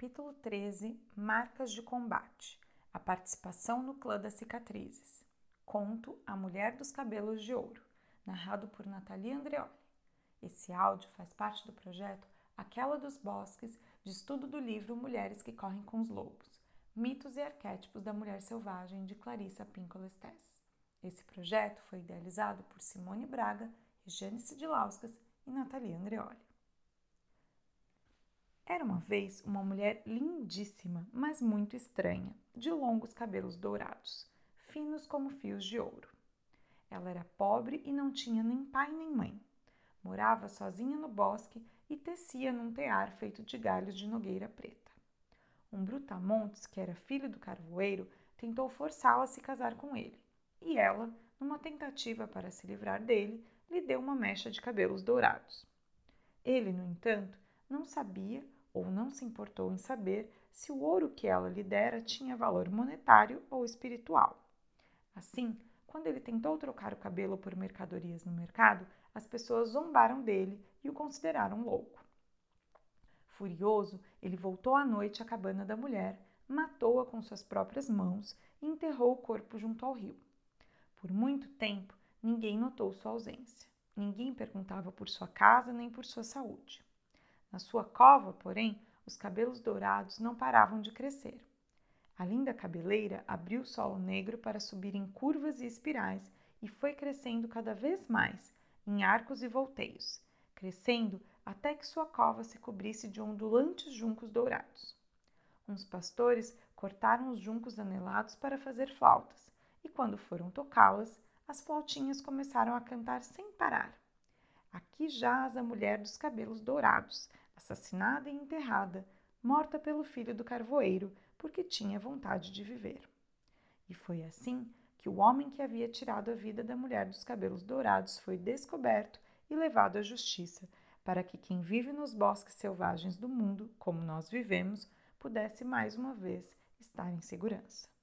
Capítulo 13 Marcas de Combate A participação no Clã das Cicatrizes. Conto A Mulher dos Cabelos de Ouro, narrado por Natalia Andreoli. Esse áudio faz parte do projeto Aquela dos Bosques, de estudo do livro Mulheres que Correm com os Lobos Mitos e Arquétipos da Mulher Selvagem, de Clarissa Pinkola Estés. Esse projeto foi idealizado por Simone Braga, Regiane Sidilauskas e Natalia Andreoli. Era uma vez uma mulher lindíssima, mas muito estranha, de longos cabelos dourados, finos como fios de ouro. Ela era pobre e não tinha nem pai nem mãe. Morava sozinha no bosque e tecia num tear feito de galhos de nogueira preta. Um brutamontes, que era filho do carvoeiro, tentou forçá-la a se casar com ele, e ela, numa tentativa para se livrar dele, lhe deu uma mecha de cabelos dourados. Ele, no entanto, não sabia ou não se importou em saber se o ouro que ela lhe dera tinha valor monetário ou espiritual. Assim, quando ele tentou trocar o cabelo por mercadorias no mercado, as pessoas zombaram dele e o consideraram louco. Furioso, ele voltou à noite à cabana da mulher, matou-a com suas próprias mãos e enterrou o corpo junto ao rio. Por muito tempo, ninguém notou sua ausência. Ninguém perguntava por sua casa nem por sua saúde. Na sua cova, porém, os cabelos dourados não paravam de crescer. A linda cabeleira abriu o solo negro para subir em curvas e espirais e foi crescendo cada vez mais, em arcos e volteios, crescendo até que sua cova se cobrisse de ondulantes juncos dourados. Uns pastores cortaram os juncos anelados para fazer flautas, e quando foram tocá-las, as flautinhas começaram a cantar sem parar. Aqui jaz a mulher dos cabelos dourados, assassinada e enterrada, morta pelo filho do carvoeiro, porque tinha vontade de viver. E foi assim que o homem que havia tirado a vida da mulher dos cabelos dourados foi descoberto e levado à justiça, para que quem vive nos bosques selvagens do mundo, como nós vivemos, pudesse mais uma vez estar em segurança.